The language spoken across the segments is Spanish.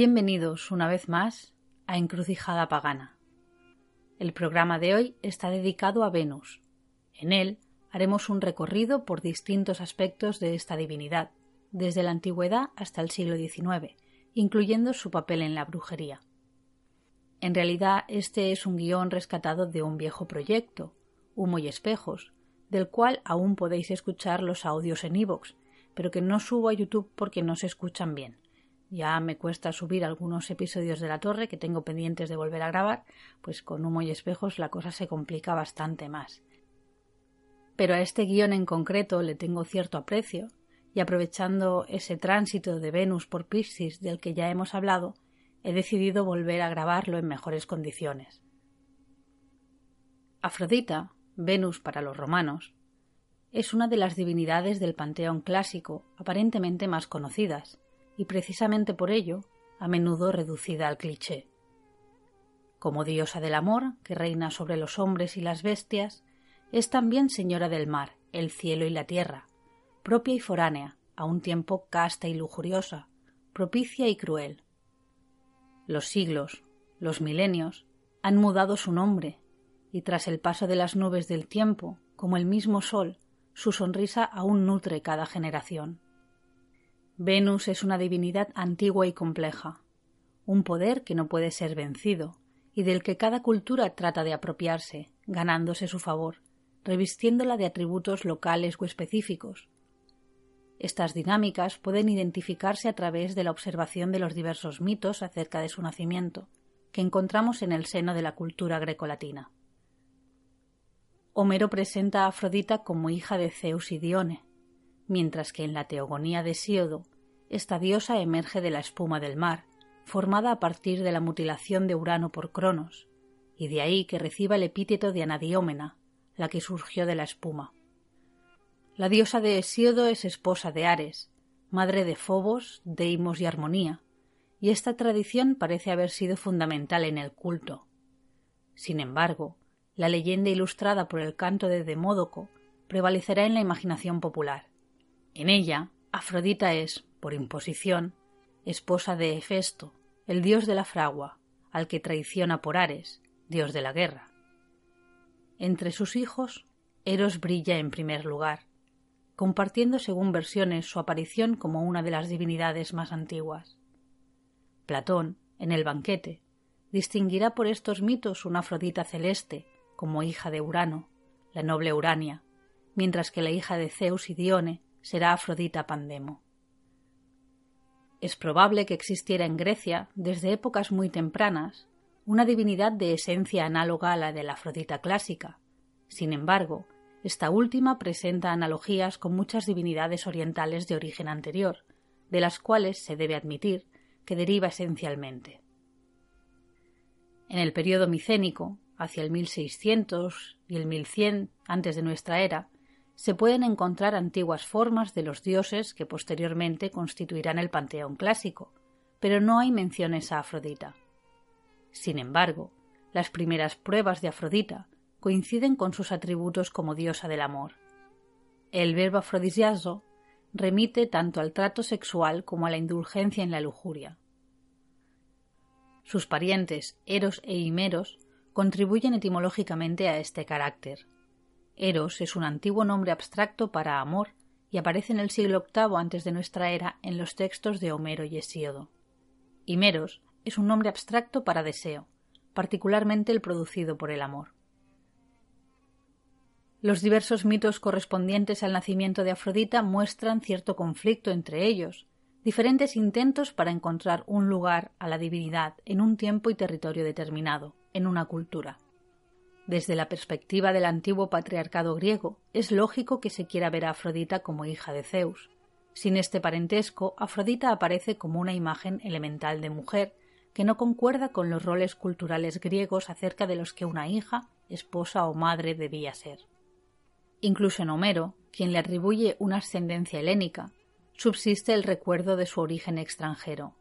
Bienvenidos una vez más a Encrucijada Pagana. El programa de hoy está dedicado a Venus. En él haremos un recorrido por distintos aspectos de esta divinidad, desde la antigüedad hasta el siglo XIX, incluyendo su papel en la brujería. En realidad, este es un guion rescatado de un viejo proyecto, Humo y Espejos, del cual aún podéis escuchar los audios en iVoox, pero que no subo a YouTube porque no se escuchan bien ya me cuesta subir algunos episodios de la torre que tengo pendientes de volver a grabar, pues con humo y espejos la cosa se complica bastante más. Pero a este guion en concreto le tengo cierto aprecio, y aprovechando ese tránsito de Venus por Piscis del que ya hemos hablado, he decidido volver a grabarlo en mejores condiciones. Afrodita, Venus para los romanos, es una de las divinidades del panteón clásico aparentemente más conocidas, y precisamente por ello a menudo reducida al cliché. Como diosa del amor, que reina sobre los hombres y las bestias, es también señora del mar, el cielo y la tierra, propia y foránea, a un tiempo casta y lujuriosa, propicia y cruel. Los siglos, los milenios, han mudado su nombre, y tras el paso de las nubes del tiempo, como el mismo sol, su sonrisa aún nutre cada generación. Venus es una divinidad antigua y compleja, un poder que no puede ser vencido y del que cada cultura trata de apropiarse, ganándose su favor, revistiéndola de atributos locales o específicos. Estas dinámicas pueden identificarse a través de la observación de los diversos mitos acerca de su nacimiento, que encontramos en el seno de la cultura grecolatina. Homero presenta a Afrodita como hija de Zeus y Dione, mientras que en la Teogonía de Síodo esta diosa emerge de la espuma del mar, formada a partir de la mutilación de Urano por Cronos, y de ahí que reciba el epíteto de Anadiómena, la que surgió de la espuma. La diosa de Hesíodo es esposa de Ares, madre de Fobos, Deimos y Armonía, y esta tradición parece haber sido fundamental en el culto. Sin embargo, la leyenda ilustrada por el canto de Demódoco prevalecerá en la imaginación popular. En ella, Afrodita es, por imposición, esposa de Hefesto, el dios de la fragua, al que traiciona por Ares, dios de la guerra. Entre sus hijos, Eros brilla en primer lugar, compartiendo según versiones su aparición como una de las divinidades más antiguas. Platón, en el banquete, distinguirá por estos mitos una Afrodita celeste como hija de Urano, la noble Urania, mientras que la hija de Zeus y Dione será Afrodita Pandemo. Es probable que existiera en Grecia, desde épocas muy tempranas, una divinidad de esencia análoga a la de la Afrodita clásica. Sin embargo, esta última presenta analogías con muchas divinidades orientales de origen anterior, de las cuales se debe admitir que deriva esencialmente. En el período micénico, hacia el 1600 y el 1100 antes de nuestra era, se pueden encontrar antiguas formas de los dioses que posteriormente constituirán el panteón clásico, pero no hay menciones a Afrodita. Sin embargo, las primeras pruebas de Afrodita coinciden con sus atributos como diosa del amor. El verbo afrodisiazo remite tanto al trato sexual como a la indulgencia en la lujuria. Sus parientes Eros e Himeros contribuyen etimológicamente a este carácter. Eros es un antiguo nombre abstracto para amor y aparece en el siglo VIII antes de nuestra era en los textos de Homero y Hesíodo. Himeros es un nombre abstracto para deseo, particularmente el producido por el amor. Los diversos mitos correspondientes al nacimiento de Afrodita muestran cierto conflicto entre ellos, diferentes intentos para encontrar un lugar a la divinidad en un tiempo y territorio determinado, en una cultura. Desde la perspectiva del antiguo patriarcado griego, es lógico que se quiera ver a Afrodita como hija de Zeus. Sin este parentesco, Afrodita aparece como una imagen elemental de mujer, que no concuerda con los roles culturales griegos acerca de los que una hija, esposa o madre debía ser. Incluso en Homero, quien le atribuye una ascendencia helénica, subsiste el recuerdo de su origen extranjero.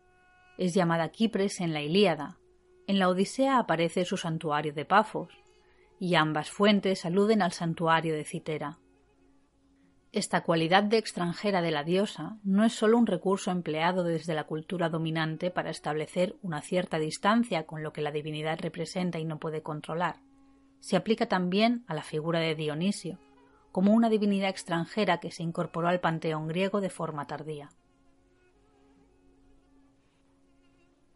Es llamada Kipres en la Ilíada. En la Odisea aparece su santuario de Pafos, y ambas fuentes aluden al santuario de Citera. Esta cualidad de extranjera de la diosa no es sólo un recurso empleado desde la cultura dominante para establecer una cierta distancia con lo que la divinidad representa y no puede controlar. Se aplica también a la figura de Dionisio, como una divinidad extranjera que se incorporó al panteón griego de forma tardía.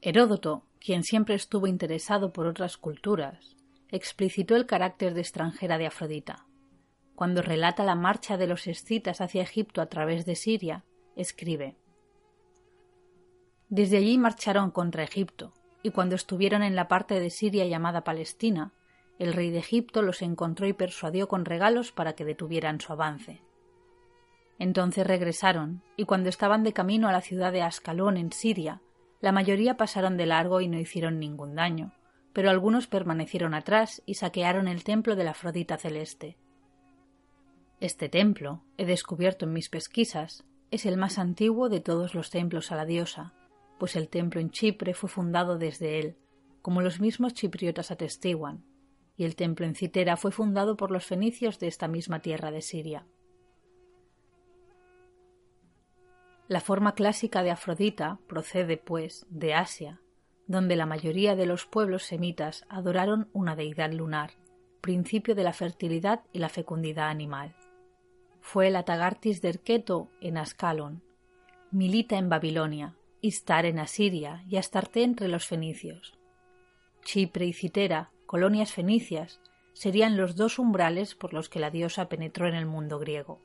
Heródoto, quien siempre estuvo interesado por otras culturas, explicitó el carácter de extranjera de Afrodita. Cuando relata la marcha de los escitas hacia Egipto a través de Siria, escribe Desde allí marcharon contra Egipto, y cuando estuvieron en la parte de Siria llamada Palestina, el rey de Egipto los encontró y persuadió con regalos para que detuvieran su avance. Entonces regresaron, y cuando estaban de camino a la ciudad de Ascalón en Siria, la mayoría pasaron de largo y no hicieron ningún daño, pero algunos permanecieron atrás y saquearon el templo de la Afrodita celeste. Este templo, he descubierto en mis pesquisas, es el más antiguo de todos los templos a la diosa, pues el templo en Chipre fue fundado desde él, como los mismos chipriotas atestiguan, y el templo en Citera fue fundado por los fenicios de esta misma tierra de Siria. La forma clásica de Afrodita procede, pues, de Asia, donde la mayoría de los pueblos semitas adoraron una deidad lunar, principio de la fertilidad y la fecundidad animal. Fue la Tagartis de Erqueto en Ascalon, Milita en Babilonia, Istar en Asiria y Astarte entre los fenicios. Chipre y Citera colonias fenicias, serían los dos umbrales por los que la diosa penetró en el mundo griego.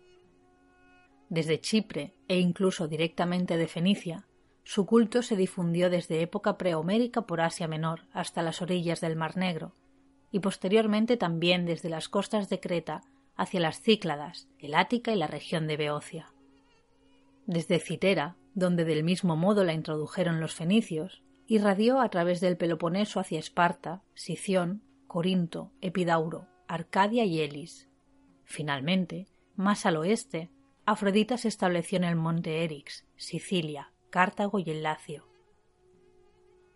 Desde Chipre e incluso directamente de Fenicia, su culto se difundió desde época prehomérica por Asia Menor hasta las orillas del Mar Negro, y posteriormente también desde las costas de Creta hacia las Cícladas, el Ática y la región de Beocia. Desde Citera, donde del mismo modo la introdujeron los fenicios, irradió a través del Peloponeso hacia Esparta, Sición, Corinto, Epidauro, Arcadia y Elis. Finalmente, más al oeste, Afrodita se estableció en el monte Erix, Sicilia, Cartago y el Lacio.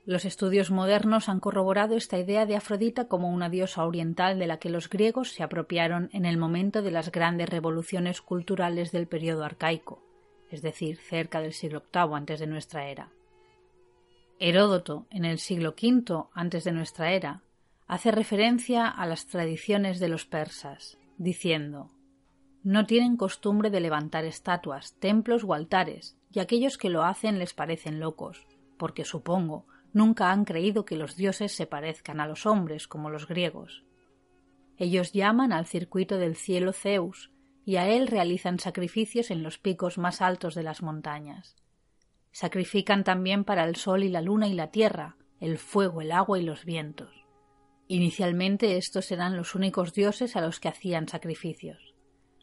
Los estudios modernos han corroborado esta idea de Afrodita como una diosa oriental de la que los griegos se apropiaron en el momento de las grandes revoluciones culturales del periodo arcaico, es decir, cerca del siglo VIII antes de nuestra era. Heródoto, en el siglo V antes de nuestra era, hace referencia a las tradiciones de los persas, diciendo No tienen costumbre de levantar estatuas, templos o altares, y aquellos que lo hacen les parecen locos, porque supongo nunca han creído que los dioses se parezcan a los hombres como los griegos. Ellos llaman al circuito del cielo Zeus, y a él realizan sacrificios en los picos más altos de las montañas. Sacrifican también para el sol y la luna y la tierra, el fuego, el agua y los vientos. Inicialmente estos eran los únicos dioses a los que hacían sacrificios.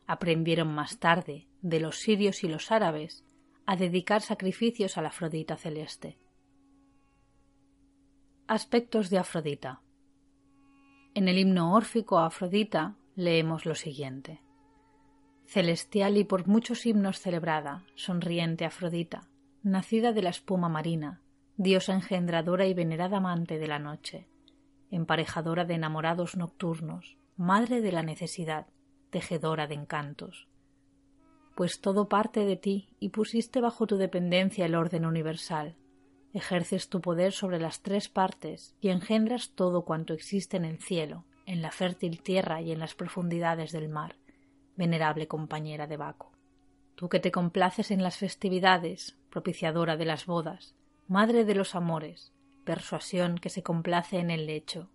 Aprendieron más tarde, de los sirios y los árabes, a dedicar sacrificios a la Afrodita celeste. Aspectos de Afrodita. En el himno órfico a Afrodita leemos lo siguiente. Celestial y por muchos himnos celebrada, sonriente Afrodita, nacida de la espuma marina, diosa engendradora y venerada amante de la noche, emparejadora de enamorados nocturnos, madre de la necesidad, tejedora de encantos. Pues todo parte de ti y pusiste bajo tu dependencia el orden universal. Ejerces tu poder sobre las tres partes y engendras todo cuanto existe en el cielo, en la fértil tierra y en las profundidades del mar, venerable compañera de Baco. Tú que te complaces en las festividades, propiciadora de las bodas, madre de los amores, persuasión que se complace en el lecho,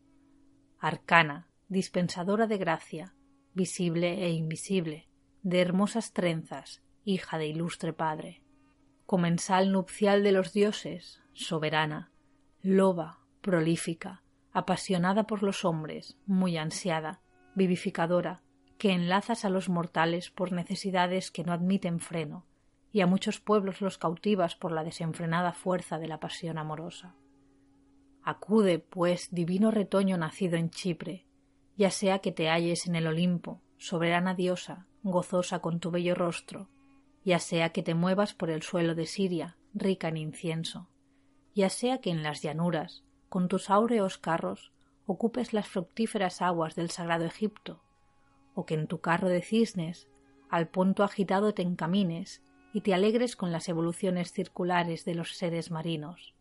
arcana, dispensadora de gracia, visible e invisible, de hermosas trenzas, hija de ilustre padre, comensal nupcial de los dioses, soberana, loba, prolífica, apasionada por los hombres, muy ansiada, vivificadora, que enlazas a los mortales por necesidades que no admiten freno, y a muchos pueblos los cautivas por la desenfrenada fuerza de la pasión amorosa. Acude, pues, divino retoño nacido en Chipre, ya sea que te halles en el Olimpo, soberana diosa, gozosa con tu bello rostro, ya sea que te muevas por el suelo de Siria, rica en incienso, ya sea que en las llanuras, con tus áureos carros, ocupes las fructíferas aguas del sagrado Egipto, o que en tu carro de cisnes al punto agitado te encamines y te alegres con las evoluciones circulares de los seres marinos,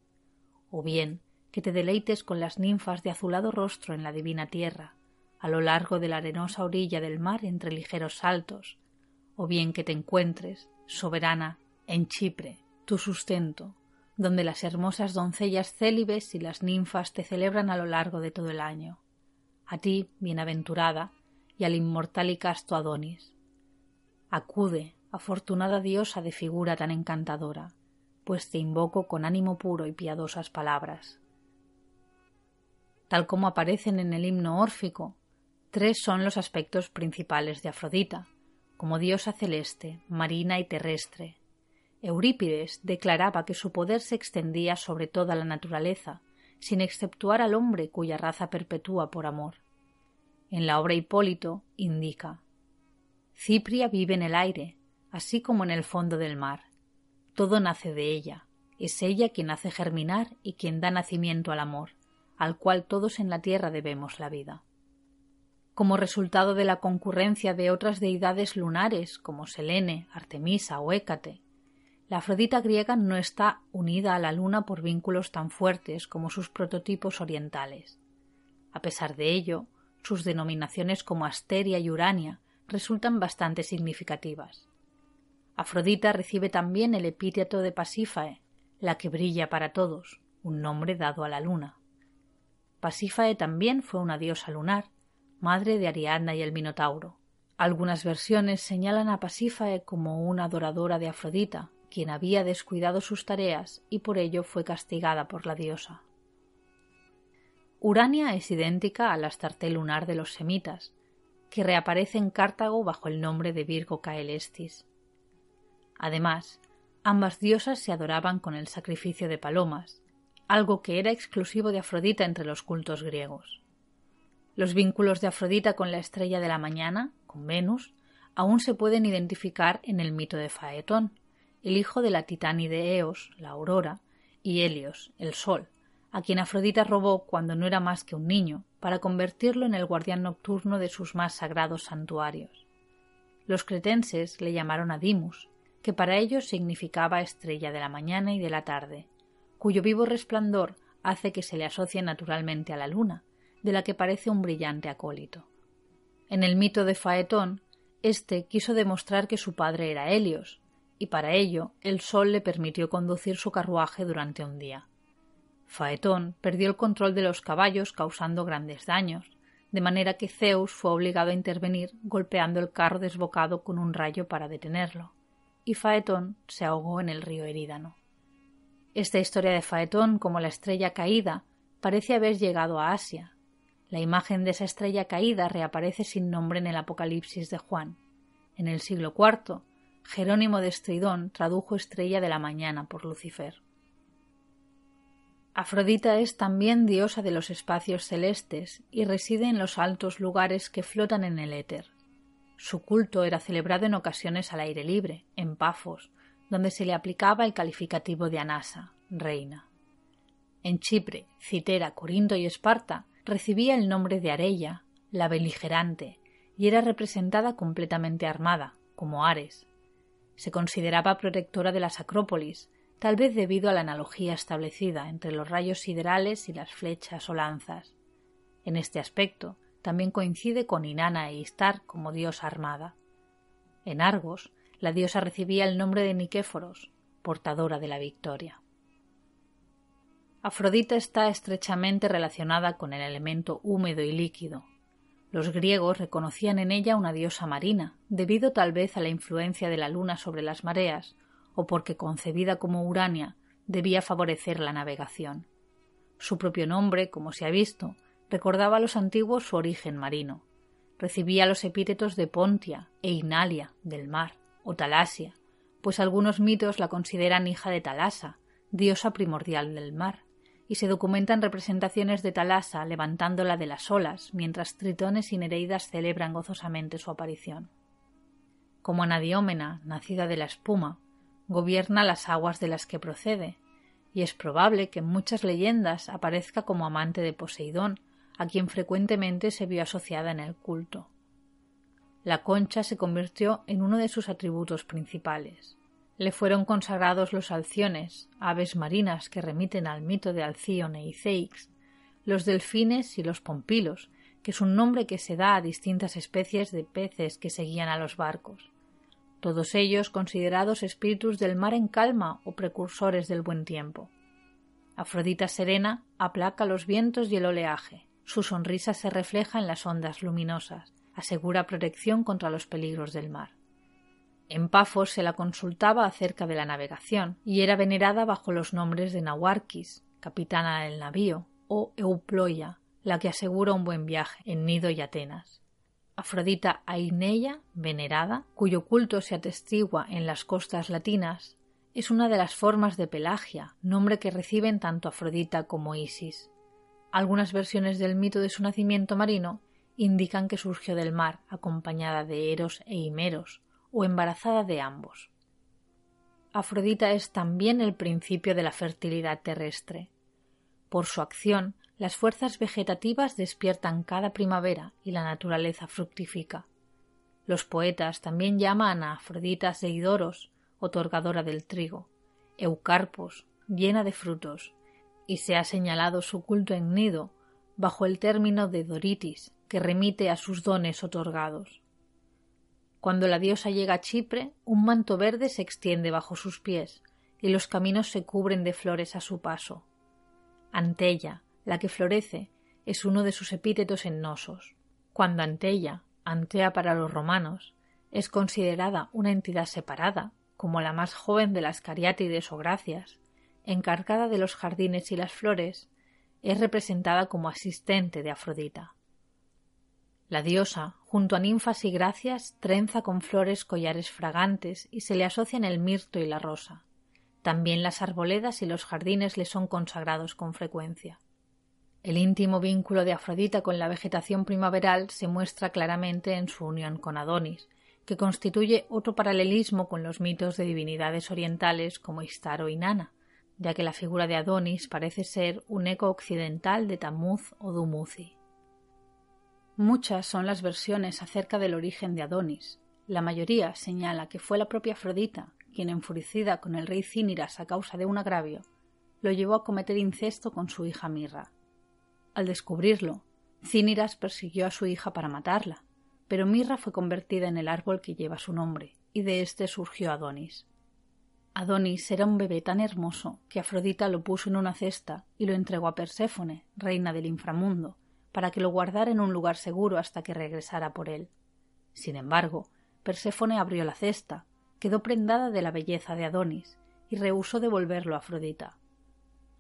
o bien que te deleites con las ninfas de azulado rostro en la divina tierra, a lo largo de la arenosa orilla del mar entre ligeros saltos, o bien que te encuentres, soberana, en Chipre, tu sustento, donde las hermosas doncellas célibes y las ninfas te celebran a lo largo de todo el año. A ti, bienaventurada, y al inmortal y casto Adonis. Acude, afortunada diosa de figura tan encantadora, pues te invoco con ánimo puro y piadosas palabras. Tal como aparecen en el himno órfico, tres son los aspectos principales de Afrodita, como diosa celeste, marina y terrestre. Eurípides declaraba que su poder se extendía sobre toda la naturaleza, sin exceptuar al hombre cuya raza perpetúa por amor. En la obra Hipólito indica Cipria vive en el aire, así como en el fondo del mar. Todo nace de ella. Es ella quien hace germinar y quien da nacimiento al amor al cual todos en la tierra debemos la vida. Como resultado de la concurrencia de otras deidades lunares como Selene, Artemisa o Hécate, la Afrodita griega no está unida a la luna por vínculos tan fuertes como sus prototipos orientales. A pesar de ello, sus denominaciones como Asteria y Urania resultan bastante significativas. Afrodita recibe también el epíteto de Pasífae, la que brilla para todos, un nombre dado a la luna. Pasífae también fue una diosa lunar, madre de Ariadna y el Minotauro. Algunas versiones señalan a Pasífae como una adoradora de Afrodita, quien había descuidado sus tareas y por ello fue castigada por la diosa. Urania es idéntica al Astarte lunar de los semitas, que reaparece en Cartago bajo el nombre de Virgo Caelestis. Además, ambas diosas se adoraban con el sacrificio de palomas, algo que era exclusivo de Afrodita entre los cultos griegos. Los vínculos de Afrodita con la estrella de la mañana, con Venus, aún se pueden identificar en el mito de Faetón, el hijo de la titánide Eos, la aurora, y Helios, el sol, a quien Afrodita robó cuando no era más que un niño, para convertirlo en el guardián nocturno de sus más sagrados santuarios. Los cretenses le llamaron Adimus, que para ellos significaba estrella de la mañana y de la tarde, cuyo vivo resplandor hace que se le asocie naturalmente a la luna, de la que parece un brillante acólito. En el mito de Faetón, éste quiso demostrar que su padre era Helios, y para ello el sol le permitió conducir su carruaje durante un día. Faetón perdió el control de los caballos causando grandes daños, de manera que Zeus fue obligado a intervenir golpeando el carro desbocado con un rayo para detenerlo, y Faetón se ahogó en el río Erídano. Esta historia de Faetón como la estrella caída parece haber llegado a Asia. La imagen de esa estrella caída reaparece sin nombre en el Apocalipsis de Juan. En el siglo IV, Jerónimo de Estridón tradujo Estrella de la Mañana por Lucifer. Afrodita es también diosa de los espacios celestes y reside en los altos lugares que flotan en el éter. Su culto era celebrado en ocasiones al aire libre, en Pafos, donde se le aplicaba el calificativo de Anasa, reina. En Chipre, Citera, Corinto y Esparta recibía el nombre de Arella, la beligerante, y era representada completamente armada, como Ares. Se consideraba protectora de las Acrópolis, tal vez debido a la analogía establecida entre los rayos siderales y las flechas o lanzas. En este aspecto también coincide con Inanna e Istar como diosa armada. En Argos la diosa recibía el nombre de Nikéforos, portadora de la victoria. Afrodita está estrechamente relacionada con el elemento húmedo y líquido. Los griegos reconocían en ella una diosa marina, debido tal vez a la influencia de la luna sobre las mareas, o porque concebida como Urania debía favorecer la navegación. Su propio nombre, como se ha visto, recordaba a los antiguos su origen marino. Recibía los epítetos de Pontia e Inalia, del mar, o Talasia, pues algunos mitos la consideran hija de Talasa, diosa primordial del mar, y se documentan representaciones de Talasa levantándola de las olas mientras tritones y nereidas celebran gozosamente su aparición. Como Anadiómena, nacida de la espuma, gobierna las aguas de las que procede, y es probable que en muchas leyendas aparezca como amante de Poseidón, a quien frecuentemente se vio asociada en el culto. La concha se convirtió en uno de sus atributos principales. Le fueron consagrados los alciones, aves marinas que remiten al mito de Alcíone y Ceix, los delfines y los pompilos, que es un nombre que se da a distintas especies de peces que seguían a los barcos todos ellos considerados espíritus del mar en calma o precursores del buen tiempo. Afrodita serena aplaca los vientos y el oleaje. Su sonrisa se refleja en las ondas luminosas, asegura protección contra los peligros del mar. En Pafos se la consultaba acerca de la navegación y era venerada bajo los nombres de Nahuarquis, capitana del navío, o Euploia, la que asegura un buen viaje en Nido y Atenas. Afrodita Aineya, venerada, cuyo culto se atestigua en las costas latinas, es una de las formas de Pelagia, nombre que reciben tanto Afrodita como Isis. Algunas versiones del mito de su nacimiento marino indican que surgió del mar acompañada de Eros e Himeros, o embarazada de ambos. Afrodita es también el principio de la fertilidad terrestre. Por su acción, las fuerzas vegetativas despiertan cada primavera y la naturaleza fructifica. Los poetas también llaman a Afrodita Seidoros, otorgadora del trigo, Eucarpos, llena de frutos, y se ha señalado su culto en nido bajo el término de Doritis, que remite a sus dones otorgados. Cuando la diosa llega a Chipre, un manto verde se extiende bajo sus pies, y los caminos se cubren de flores a su paso. Ante ella, la que florece, es uno de sus epítetos ennosos. Cuando Antella, Antea para los romanos, es considerada una entidad separada, como la más joven de las cariátides o gracias, encargada de los jardines y las flores, es representada como asistente de Afrodita. La diosa, junto a ninfas y gracias, trenza con flores collares fragantes y se le asocian el mirto y la rosa. También las arboledas y los jardines le son consagrados con frecuencia. El íntimo vínculo de Afrodita con la vegetación primaveral se muestra claramente en su unión con Adonis, que constituye otro paralelismo con los mitos de divinidades orientales como Istar o Inanna, ya que la figura de Adonis parece ser un eco occidental de Tammuz o Dumuzi. Muchas son las versiones acerca del origen de Adonis. La mayoría señala que fue la propia Afrodita quien, enfurecida con el rey Cíniras a causa de un agravio, lo llevó a cometer incesto con su hija Mirra. Al descubrirlo, Cíniras persiguió a su hija para matarla, pero Mirra fue convertida en el árbol que lleva su nombre, y de éste surgió Adonis. Adonis era un bebé tan hermoso que Afrodita lo puso en una cesta y lo entregó a Perséfone, reina del inframundo, para que lo guardara en un lugar seguro hasta que regresara por él. Sin embargo, Perséfone abrió la cesta, quedó prendada de la belleza de Adonis y rehusó devolverlo a Afrodita.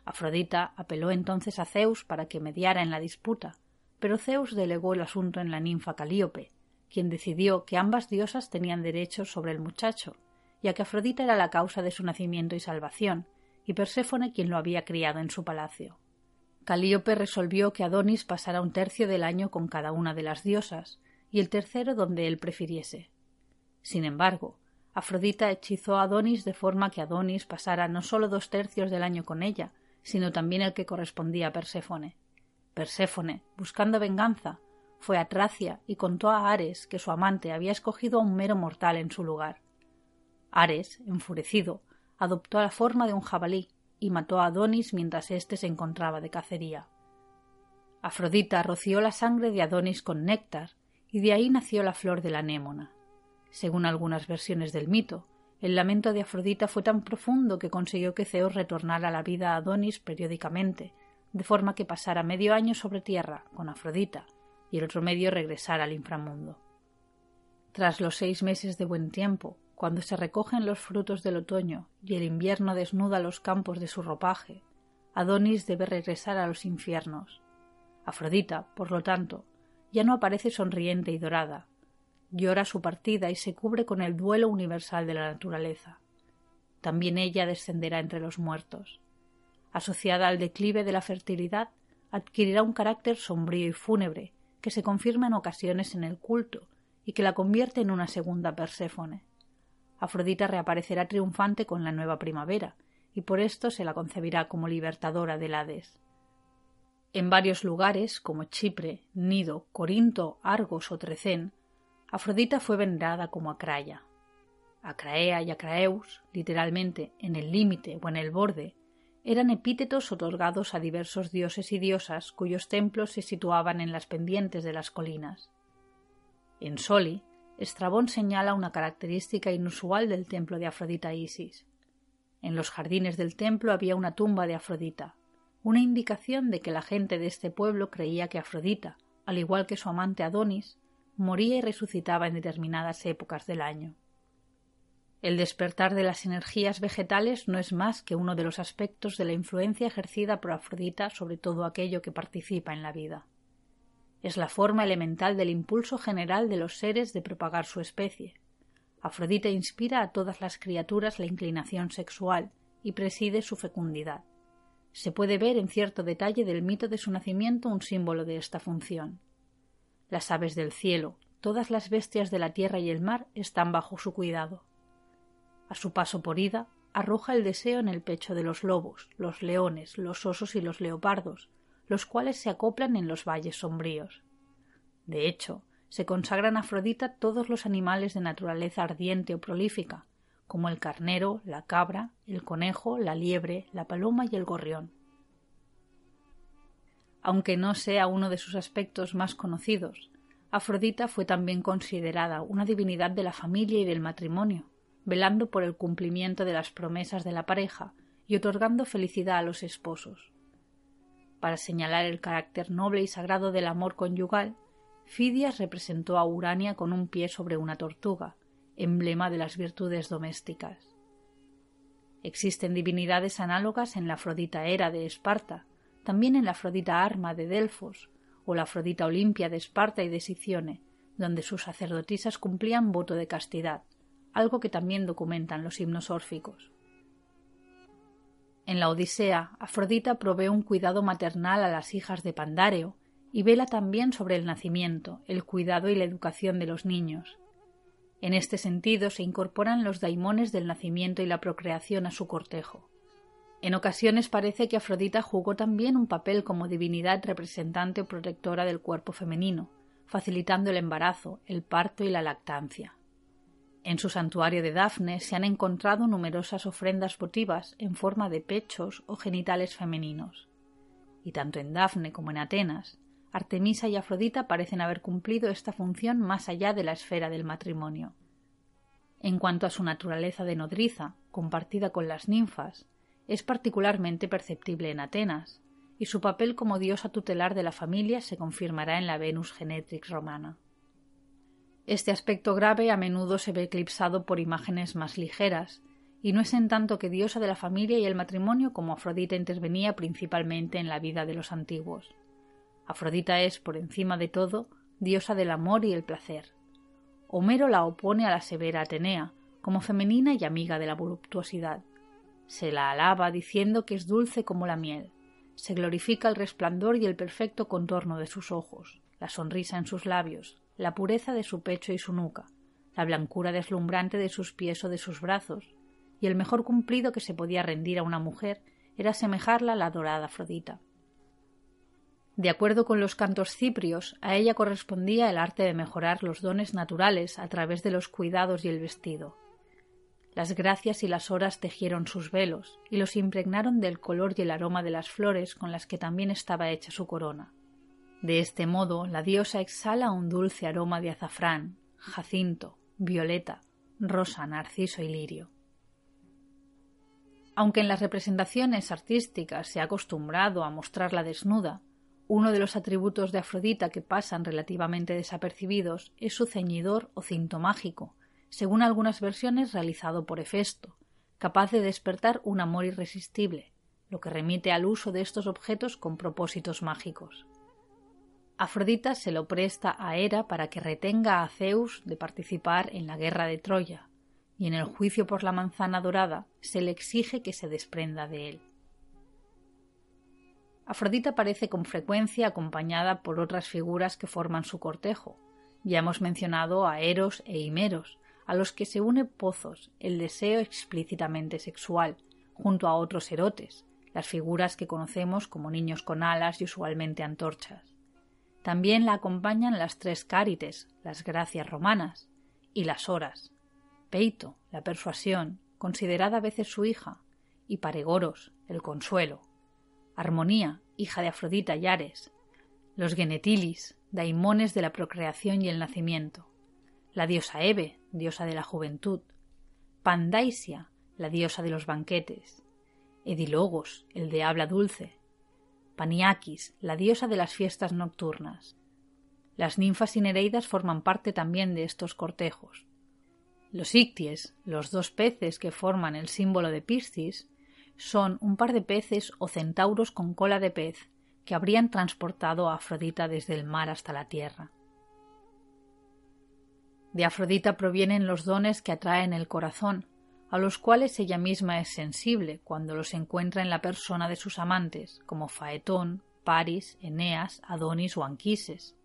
Afrodita apeló entonces a Zeus para que mediara en la disputa, pero Zeus delegó el asunto en la ninfa Calíope, quien decidió que ambas diosas tenían derechos sobre el muchacho, ya que Afrodita era la causa de su nacimiento y salvación, y Perséfone quien lo había criado en su palacio. Calíope resolvió que Adonis pasara un tercio del año con cada una de las diosas, y el tercero donde él prefiriese. Sin embargo, Afrodita hechizó a Adonis de forma que Adonis pasara no solo dos tercios del año con ella, sino también el que correspondía a Perséfone. Perséfone, buscando venganza, fue a Tracia y contó a Ares que su amante había escogido a un mero mortal en su lugar. Ares, enfurecido, adoptó la forma de un jabalí y mató a Adonis mientras éste se encontraba de cacería. Afrodita roció la sangre de Adonis con néctar y de ahí nació la flor de la anémona. Según algunas versiones del mito, el lamento de Afrodita fue tan profundo que consiguió que Zeus retornara la vida a Adonis periódicamente, de forma que pasara medio año sobre tierra con Afrodita y el otro medio regresara al inframundo. Tras los seis meses de buen tiempo, cuando se recogen los frutos del otoño y el invierno desnuda los campos de su ropaje, Adonis debe regresar a los infiernos. Afrodita, por lo tanto, ya no aparece sonriente y dorada. Llora su partida y se cubre con el duelo universal de la naturaleza. También ella descenderá entre los muertos. Asociada al declive de la fertilidad, adquirirá un carácter sombrío y fúnebre que se confirma en ocasiones en el culto y que la convierte en una segunda Perséfone. Afrodita reaparecerá triunfante con la nueva primavera, y por esto se la concebirá como libertadora del Hades. En varios lugares, como Chipre, Nido, Corinto, Argos o Trecén, Afrodita fue venerada como Acraya. Acraea y Acraeus, literalmente en el límite o en el borde, eran epítetos otorgados a diversos dioses y diosas cuyos templos se situaban en las pendientes de las colinas. En Soli, Estrabón señala una característica inusual del templo de Afrodita Isis. En los jardines del templo había una tumba de Afrodita, una indicación de que la gente de este pueblo creía que Afrodita, al igual que su amante Adonis, moría y resucitaba en determinadas épocas del año. El despertar de las energías vegetales no es más que uno de los aspectos de la influencia ejercida por Afrodita sobre todo aquello que participa en la vida. Es la forma elemental del impulso general de los seres de propagar su especie. Afrodita inspira a todas las criaturas la inclinación sexual y preside su fecundidad se puede ver en cierto detalle del mito de su nacimiento un símbolo de esta función. Las aves del cielo, todas las bestias de la tierra y el mar están bajo su cuidado. A su paso por Ida, arroja el deseo en el pecho de los lobos, los leones, los osos y los leopardos, los cuales se acoplan en los valles sombríos. De hecho, se consagran a Afrodita todos los animales de naturaleza ardiente o prolífica, como el carnero, la cabra, el conejo, la liebre, la paloma y el gorrión. Aunque no sea uno de sus aspectos más conocidos, Afrodita fue también considerada una divinidad de la familia y del matrimonio, velando por el cumplimiento de las promesas de la pareja y otorgando felicidad a los esposos. Para señalar el carácter noble y sagrado del amor conyugal, Fidias representó a Urania con un pie sobre una tortuga, emblema de las virtudes domésticas. Existen divinidades análogas en la Afrodita Hera de Esparta, también en la Afrodita Arma de Delfos, o la Afrodita Olimpia de Esparta y de Sicione, donde sus sacerdotisas cumplían voto de castidad, algo que también documentan los himnos órficos. En la Odisea, Afrodita provee un cuidado maternal a las hijas de Pandáreo y vela también sobre el nacimiento, el cuidado y la educación de los niños, en este sentido se incorporan los daimones del nacimiento y la procreación a su cortejo. En ocasiones parece que Afrodita jugó también un papel como divinidad representante o protectora del cuerpo femenino, facilitando el embarazo, el parto y la lactancia. En su santuario de Dafne se han encontrado numerosas ofrendas votivas en forma de pechos o genitales femeninos. Y tanto en Dafne como en Atenas Artemisa y Afrodita parecen haber cumplido esta función más allá de la esfera del matrimonio. En cuanto a su naturaleza de nodriza, compartida con las ninfas, es particularmente perceptible en Atenas, y su papel como diosa tutelar de la familia se confirmará en la Venus Genetrix romana. Este aspecto grave a menudo se ve eclipsado por imágenes más ligeras, y no es en tanto que diosa de la familia y el matrimonio como Afrodita intervenía principalmente en la vida de los antiguos. Afrodita es, por encima de todo, diosa del amor y el placer. Homero la opone a la severa Atenea, como femenina y amiga de la voluptuosidad. Se la alaba diciendo que es dulce como la miel. Se glorifica el resplandor y el perfecto contorno de sus ojos, la sonrisa en sus labios, la pureza de su pecho y su nuca, la blancura deslumbrante de sus pies o de sus brazos, y el mejor cumplido que se podía rendir a una mujer era asemejarla a la dorada Afrodita. De acuerdo con los cantos ciprios, a ella correspondía el arte de mejorar los dones naturales a través de los cuidados y el vestido. Las gracias y las horas tejieron sus velos y los impregnaron del color y el aroma de las flores con las que también estaba hecha su corona. De este modo, la diosa exhala un dulce aroma de azafrán, jacinto, violeta, rosa, narciso y lirio. Aunque en las representaciones artísticas se ha acostumbrado a mostrarla desnuda, uno de los atributos de Afrodita que pasan relativamente desapercibidos es su ceñidor o cinto mágico, según algunas versiones realizado por Hefesto, capaz de despertar un amor irresistible, lo que remite al uso de estos objetos con propósitos mágicos. Afrodita se lo presta a Hera para que retenga a Zeus de participar en la guerra de Troya, y en el juicio por la manzana dorada se le exige que se desprenda de él. Afrodita aparece con frecuencia acompañada por otras figuras que forman su cortejo. Ya hemos mencionado a Eros e Himeros, a los que se une Pozos, el deseo explícitamente sexual, junto a otros erotes, las figuras que conocemos como niños con alas y usualmente antorchas. También la acompañan las tres cárites, las gracias romanas, y las horas, Peito, la persuasión, considerada a veces su hija, y Paregoros, el consuelo, Armonía, hija de Afrodita y Ares, los Genetilis, daimones de la procreación y el nacimiento, la diosa Eve, diosa de la juventud, Pandaisia, la diosa de los banquetes, Edilogos, el de habla dulce, Paniakis, la diosa de las fiestas nocturnas. Las ninfas y nereidas forman parte también de estos cortejos. Los icties, los dos peces que forman el símbolo de Piscis, son un par de peces o centauros con cola de pez que habrían transportado a Afrodita desde el mar hasta la tierra. De Afrodita provienen los dones que atraen el corazón, a los cuales ella misma es sensible cuando los encuentra en la persona de sus amantes, como Faetón, Paris, Eneas, Adonis o Anquises.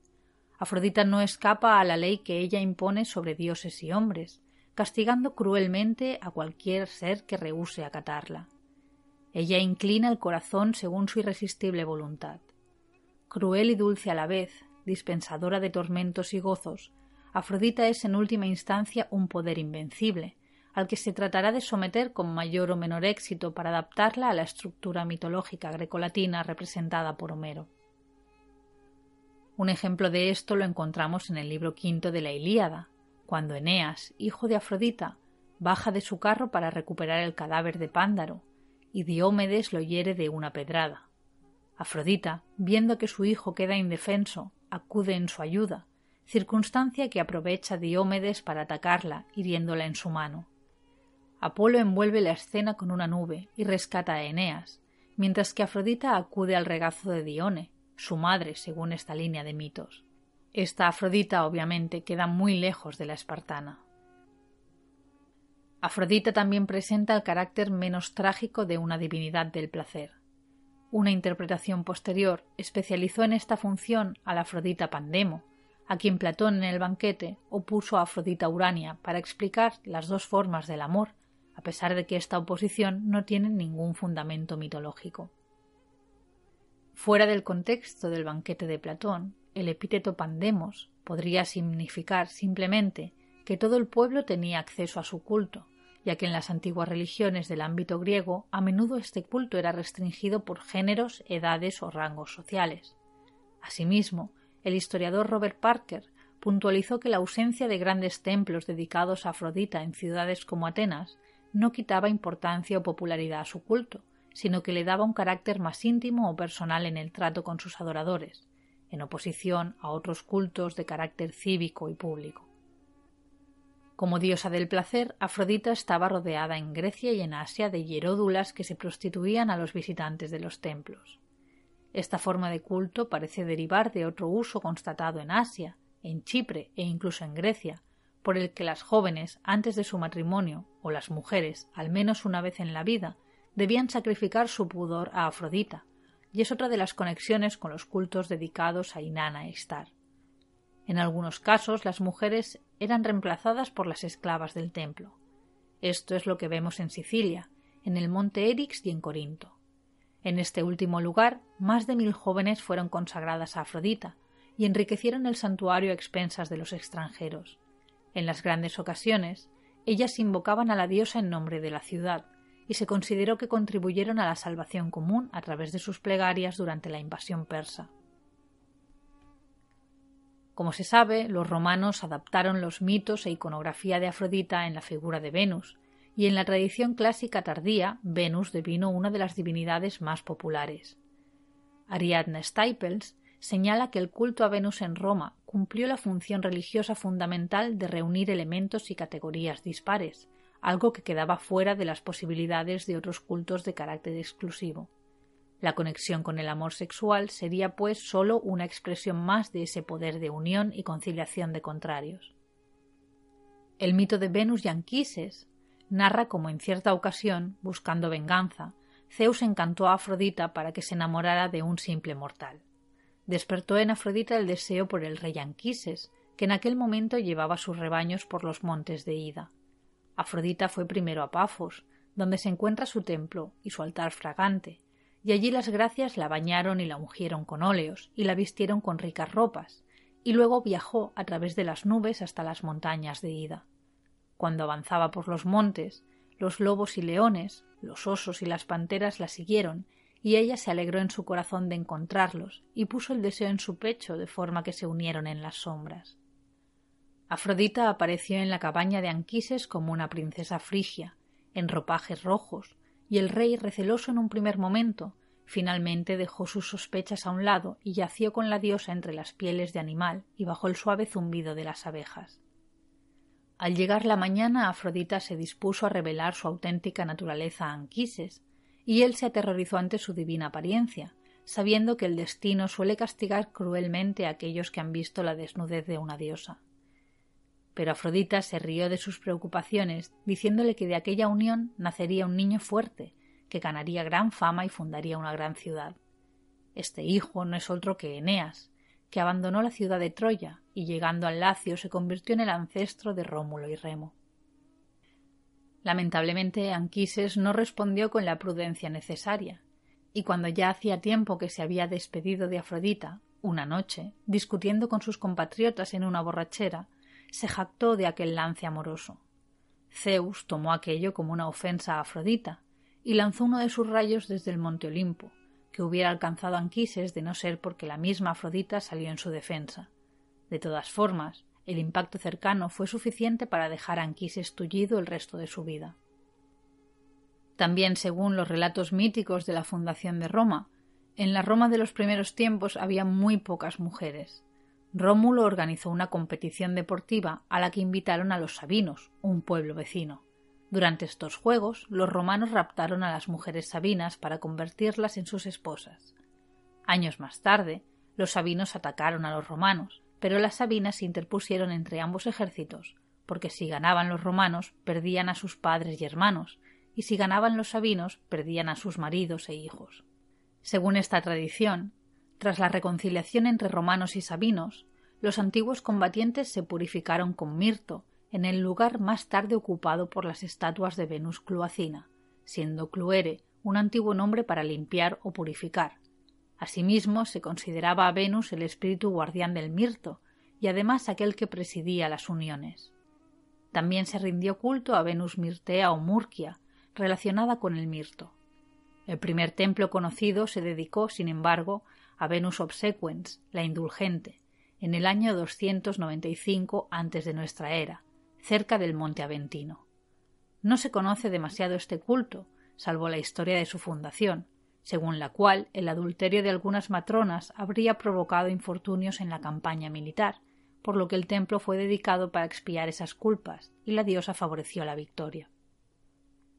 Afrodita no escapa a la ley que ella impone sobre dioses y hombres, castigando cruelmente a cualquier ser que rehúse acatarla. Ella inclina el corazón según su irresistible voluntad. Cruel y dulce a la vez, dispensadora de tormentos y gozos, Afrodita es en última instancia un poder invencible, al que se tratará de someter con mayor o menor éxito para adaptarla a la estructura mitológica grecolatina representada por Homero. Un ejemplo de esto lo encontramos en el libro quinto de la Ilíada, cuando Eneas, hijo de Afrodita, baja de su carro para recuperar el cadáver de Pándaro, y Diomedes lo hiere de una pedrada. Afrodita, viendo que su hijo queda indefenso, acude en su ayuda, circunstancia que aprovecha Diomedes para atacarla, hiriéndola en su mano. Apolo envuelve la escena con una nube y rescata a Eneas, mientras que Afrodita acude al regazo de Dione, su madre según esta línea de mitos. Esta Afrodita obviamente queda muy lejos de la espartana. Afrodita también presenta el carácter menos trágico de una divinidad del placer. Una interpretación posterior especializó en esta función a la Afrodita Pandemo, a quien Platón en el banquete opuso a Afrodita Urania para explicar las dos formas del amor a pesar de que esta oposición no tiene ningún fundamento mitológico. Fuera del contexto del banquete de Platón, el epíteto pandemos podría significar simplemente que todo el pueblo tenía acceso a su culto, ya que en las antiguas religiones del ámbito griego a menudo este culto era restringido por géneros, edades o rangos sociales. Asimismo, el historiador Robert Parker puntualizó que la ausencia de grandes templos dedicados a Afrodita en ciudades como Atenas no quitaba importancia o popularidad a su culto, sino que le daba un carácter más íntimo o personal en el trato con sus adoradores, en oposición a otros cultos de carácter cívico y público. Como diosa del placer, Afrodita estaba rodeada en Grecia y en Asia de hieródulas que se prostituían a los visitantes de los templos. Esta forma de culto parece derivar de otro uso constatado en Asia, en Chipre e incluso en Grecia, por el que las jóvenes antes de su matrimonio o las mujeres al menos una vez en la vida debían sacrificar su pudor a Afrodita, y es otra de las conexiones con los cultos dedicados a Inanna e Istar. En algunos casos las mujeres eran reemplazadas por las esclavas del templo. Esto es lo que vemos en Sicilia, en el monte Erix y en Corinto. En este último lugar, más de mil jóvenes fueron consagradas a Afrodita y enriquecieron el santuario a expensas de los extranjeros. En las grandes ocasiones, ellas invocaban a la diosa en nombre de la ciudad, y se consideró que contribuyeron a la salvación común a través de sus plegarias durante la invasión persa. Como se sabe, los romanos adaptaron los mitos e iconografía de Afrodita en la figura de Venus, y en la tradición clásica tardía, Venus devino una de las divinidades más populares. Ariadne Staples señala que el culto a Venus en Roma cumplió la función religiosa fundamental de reunir elementos y categorías dispares, algo que quedaba fuera de las posibilidades de otros cultos de carácter exclusivo. La conexión con el amor sexual sería, pues, sólo una expresión más de ese poder de unión y conciliación de contrarios. El mito de Venus y Anquises narra cómo en cierta ocasión, buscando venganza, Zeus encantó a Afrodita para que se enamorara de un simple mortal. Despertó en Afrodita el deseo por el rey Anquises, que en aquel momento llevaba sus rebaños por los montes de Ida. Afrodita fue primero a Pafos, donde se encuentra su templo y su altar fragante, y allí las gracias la bañaron y la ungieron con óleos y la vistieron con ricas ropas, y luego viajó a través de las nubes hasta las montañas de Ida. Cuando avanzaba por los montes, los lobos y leones, los osos y las panteras la siguieron, y ella se alegró en su corazón de encontrarlos, y puso el deseo en su pecho de forma que se unieron en las sombras. Afrodita apareció en la cabaña de Anquises como una princesa frigia, en ropajes rojos, y el rey, receloso en un primer momento, finalmente dejó sus sospechas a un lado y yació con la diosa entre las pieles de animal y bajo el suave zumbido de las abejas. Al llegar la mañana, Afrodita se dispuso a revelar su auténtica naturaleza a Anquises, y él se aterrorizó ante su divina apariencia, sabiendo que el destino suele castigar cruelmente a aquellos que han visto la desnudez de una diosa. Pero Afrodita se rió de sus preocupaciones, diciéndole que de aquella unión nacería un niño fuerte, que ganaría gran fama y fundaría una gran ciudad. Este hijo no es otro que Eneas, que abandonó la ciudad de Troya y llegando al Lacio se convirtió en el ancestro de Rómulo y Remo. Lamentablemente Anquises no respondió con la prudencia necesaria, y cuando ya hacía tiempo que se había despedido de Afrodita, una noche, discutiendo con sus compatriotas en una borrachera, se jactó de aquel lance amoroso. Zeus tomó aquello como una ofensa a Afrodita y lanzó uno de sus rayos desde el monte Olimpo, que hubiera alcanzado Anquises de no ser porque la misma Afrodita salió en su defensa. De todas formas, el impacto cercano fue suficiente para dejar a Anquises tullido el resto de su vida. También, según los relatos míticos de la fundación de Roma, en la Roma de los primeros tiempos había muy pocas mujeres. Rómulo organizó una competición deportiva a la que invitaron a los sabinos, un pueblo vecino. Durante estos juegos, los romanos raptaron a las mujeres sabinas para convertirlas en sus esposas. Años más tarde, los sabinos atacaron a los romanos, pero las sabinas se interpusieron entre ambos ejércitos, porque si ganaban los romanos, perdían a sus padres y hermanos, y si ganaban los sabinos, perdían a sus maridos e hijos. Según esta tradición, tras la reconciliación entre romanos y sabinos, los antiguos combatientes se purificaron con mirto en el lugar más tarde ocupado por las estatuas de Venus Cluacina, siendo Cluere un antiguo nombre para limpiar o purificar. Asimismo, se consideraba a Venus el espíritu guardián del mirto y además aquel que presidía las uniones. También se rindió culto a Venus Mirtea o Murkia, relacionada con el mirto. El primer templo conocido se dedicó, sin embargo, a Venus Obsequens, la indulgente, en el año 295 antes de nuestra era, cerca del monte Aventino. No se conoce demasiado este culto, salvo la historia de su fundación, según la cual el adulterio de algunas matronas habría provocado infortunios en la campaña militar, por lo que el templo fue dedicado para expiar esas culpas, y la diosa favoreció la victoria.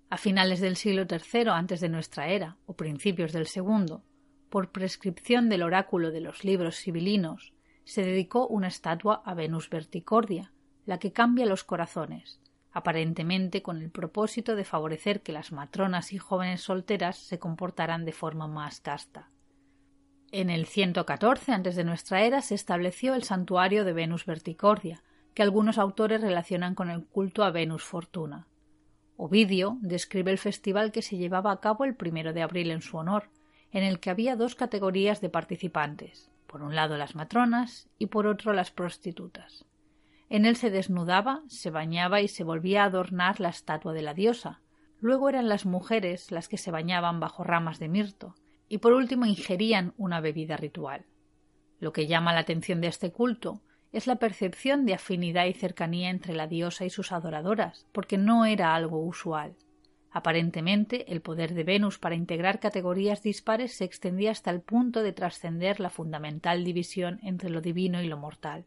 A finales del siglo III antes de nuestra era, o principios del segundo, por prescripción del oráculo de los libros sibilinos, se dedicó una estatua a Venus Verticordia, la que cambia los corazones, aparentemente con el propósito de favorecer que las matronas y jóvenes solteras se comportaran de forma más casta. En el 114 antes de nuestra era se estableció el santuario de Venus Verticordia, que algunos autores relacionan con el culto a Venus Fortuna. Ovidio describe el festival que se llevaba a cabo el primero de abril en su honor, en el que había dos categorías de participantes, por un lado las matronas y por otro las prostitutas. En él se desnudaba, se bañaba y se volvía a adornar la estatua de la diosa. Luego eran las mujeres las que se bañaban bajo ramas de mirto, y por último ingerían una bebida ritual. Lo que llama la atención de este culto es la percepción de afinidad y cercanía entre la diosa y sus adoradoras, porque no era algo usual. Aparentemente, el poder de Venus para integrar categorías dispares se extendía hasta el punto de trascender la fundamental división entre lo divino y lo mortal.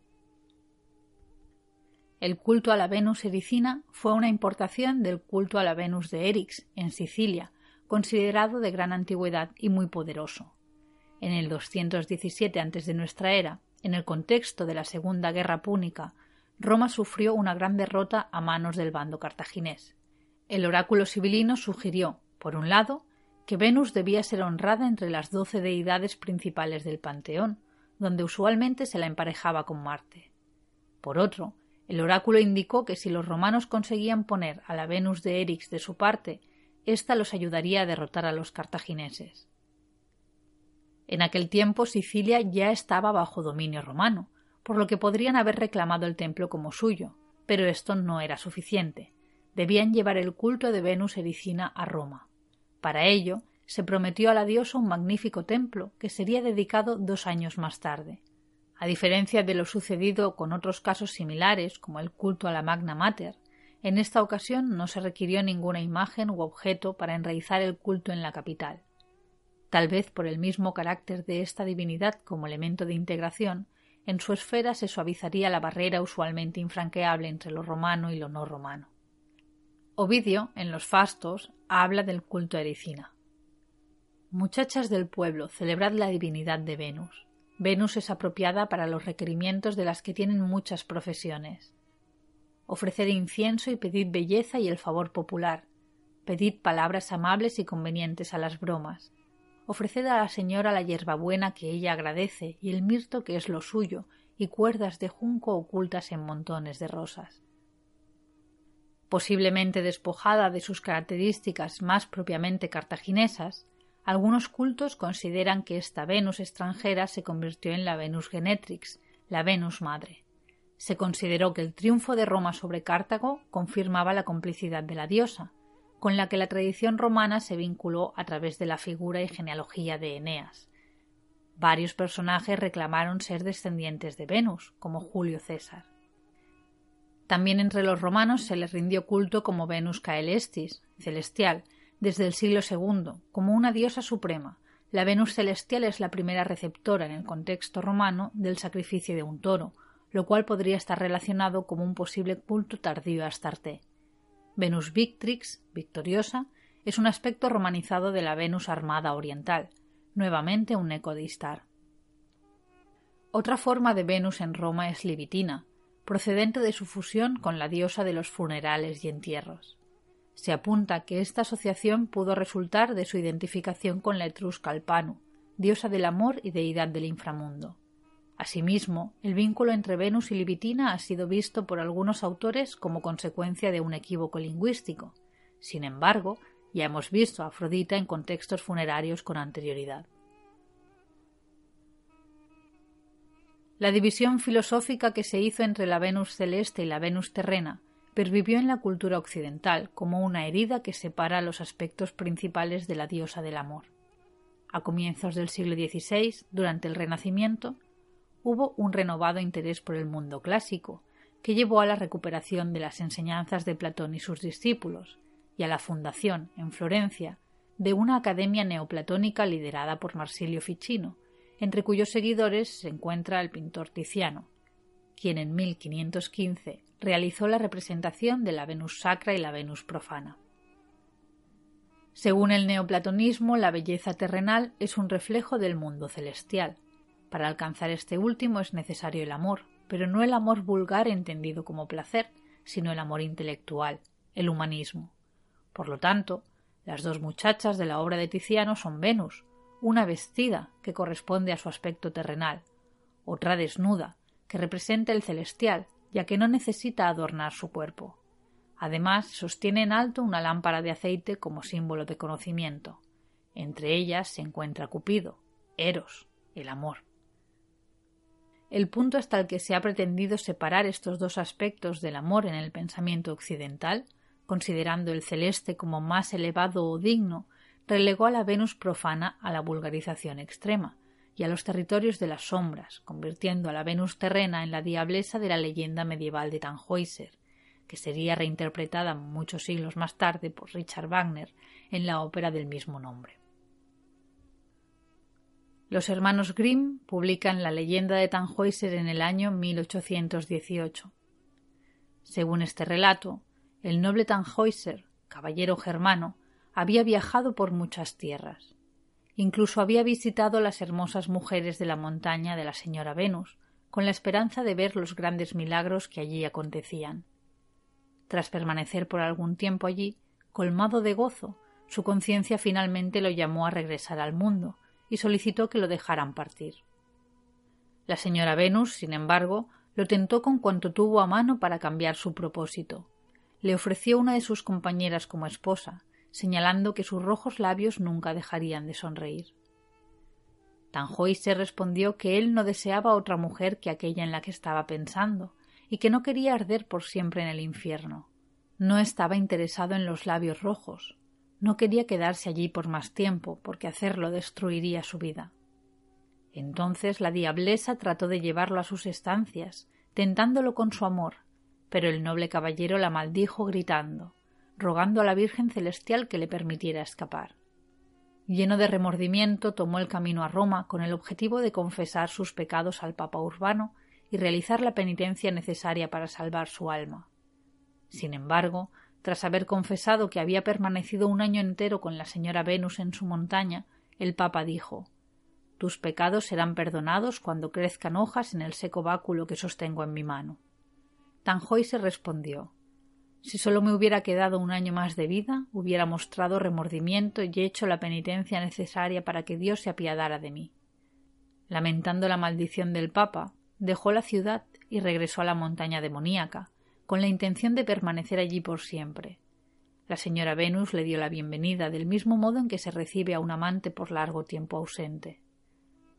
El culto a la Venus ericina fue una importación del culto a la Venus de Erix, en Sicilia, considerado de gran antigüedad y muy poderoso. En el 217 antes de nuestra era, en el contexto de la Segunda Guerra Púnica, Roma sufrió una gran derrota a manos del bando cartaginés. El oráculo sibilino sugirió, por un lado, que Venus debía ser honrada entre las doce deidades principales del panteón, donde usualmente se la emparejaba con Marte. Por otro, el oráculo indicó que si los romanos conseguían poner a la Venus de Erix de su parte, ésta los ayudaría a derrotar a los cartagineses. En aquel tiempo Sicilia ya estaba bajo dominio romano, por lo que podrían haber reclamado el templo como suyo, pero esto no era suficiente. Debían llevar el culto de Venus Ericina a Roma. Para ello, se prometió a la diosa un magnífico templo que sería dedicado dos años más tarde. A diferencia de lo sucedido con otros casos similares, como el culto a la Magna Mater, en esta ocasión no se requirió ninguna imagen u objeto para enraizar el culto en la capital. Tal vez por el mismo carácter de esta divinidad como elemento de integración, en su esfera se suavizaría la barrera usualmente infranqueable entre lo romano y lo no romano. Ovidio, en los Fastos, habla del culto a Ericina. Muchachas del pueblo, celebrad la divinidad de Venus. Venus es apropiada para los requerimientos de las que tienen muchas profesiones. Ofreced incienso y pedid belleza y el favor popular. Pedid palabras amables y convenientes a las bromas. Ofreced a la señora la hierbabuena que ella agradece y el mirto que es lo suyo y cuerdas de junco ocultas en montones de rosas. Posiblemente despojada de sus características más propiamente cartaginesas, algunos cultos consideran que esta Venus extranjera se convirtió en la Venus Genetrix, la Venus madre. Se consideró que el triunfo de Roma sobre Cartago confirmaba la complicidad de la diosa, con la que la tradición romana se vinculó a través de la figura y genealogía de Eneas. Varios personajes reclamaron ser descendientes de Venus, como Julio César. También entre los romanos se les rindió culto como Venus Caelestis, celestial, desde el siglo II, como una diosa suprema. La Venus celestial es la primera receptora en el contexto romano del sacrificio de un toro, lo cual podría estar relacionado como un posible culto tardío a Astarte. Venus Victrix, victoriosa, es un aspecto romanizado de la Venus armada oriental, nuevamente un eco de Istar. Otra forma de Venus en Roma es Libitina, procedente de su fusión con la diosa de los funerales y entierros. Se apunta que esta asociación pudo resultar de su identificación con la etrusca Alpanu, diosa del amor y deidad del inframundo. Asimismo, el vínculo entre Venus y Libitina ha sido visto por algunos autores como consecuencia de un equívoco lingüístico. Sin embargo, ya hemos visto a Afrodita en contextos funerarios con anterioridad. La división filosófica que se hizo entre la Venus celeste y la Venus terrena pervivió en la cultura occidental como una herida que separa los aspectos principales de la diosa del amor. A comienzos del siglo XVI, durante el Renacimiento, hubo un renovado interés por el mundo clásico, que llevó a la recuperación de las enseñanzas de Platón y sus discípulos, y a la fundación, en Florencia, de una academia neoplatónica liderada por Marsilio Ficino, entre cuyos seguidores se encuentra el pintor Tiziano, quien en 1515 realizó la representación de la Venus sacra y la Venus profana. Según el neoplatonismo, la belleza terrenal es un reflejo del mundo celestial. Para alcanzar este último es necesario el amor, pero no el amor vulgar entendido como placer, sino el amor intelectual, el humanismo. Por lo tanto, las dos muchachas de la obra de Tiziano son Venus, una vestida, que corresponde a su aspecto terrenal, otra desnuda, que representa el celestial, ya que no necesita adornar su cuerpo. Además, sostiene en alto una lámpara de aceite como símbolo de conocimiento. Entre ellas se encuentra Cupido, Eros, el amor. El punto hasta el que se ha pretendido separar estos dos aspectos del amor en el pensamiento occidental, considerando el celeste como más elevado o digno, relegó a la Venus profana a la vulgarización extrema, y a los territorios de las sombras, convirtiendo a la Venus terrena en la diablesa de la leyenda medieval de Tannhäuser, que sería reinterpretada muchos siglos más tarde por Richard Wagner en la ópera del mismo nombre. Los hermanos Grimm publican la leyenda de Tannhäuser en el año 1818. Según este relato, el noble Tannhäuser, caballero germano, había viajado por muchas tierras. Incluso había visitado las hermosas mujeres de la montaña de la señora Venus, con la esperanza de ver los grandes milagros que allí acontecían. Tras permanecer por algún tiempo allí, colmado de gozo, su conciencia finalmente lo llamó a regresar al mundo y solicitó que lo dejaran partir. La señora Venus, sin embargo, lo tentó con cuanto tuvo a mano para cambiar su propósito. Le ofreció una de sus compañeras como esposa, señalando que sus rojos labios nunca dejarían de sonreír. se respondió que él no deseaba otra mujer que aquella en la que estaba pensando, y que no quería arder por siempre en el infierno. No estaba interesado en los labios rojos, no quería quedarse allí por más tiempo, porque hacerlo destruiría su vida. Entonces la diablesa trató de llevarlo a sus estancias, tentándolo con su amor, pero el noble caballero la maldijo gritando, rogando a la Virgen celestial que le permitiera escapar. Lleno de remordimiento, tomó el camino a Roma con el objetivo de confesar sus pecados al Papa Urbano y realizar la penitencia necesaria para salvar su alma. Sin embargo, tras haber confesado que había permanecido un año entero con la señora Venus en su montaña, el Papa dijo Tus pecados serán perdonados cuando crezcan hojas en el seco báculo que sostengo en mi mano. Tanjoy se respondió Si solo me hubiera quedado un año más de vida, hubiera mostrado remordimiento y hecho la penitencia necesaria para que Dios se apiadara de mí. Lamentando la maldición del Papa, dejó la ciudad y regresó a la montaña demoníaca, con la intención de permanecer allí por siempre. La señora Venus le dio la bienvenida del mismo modo en que se recibe a un amante por largo tiempo ausente.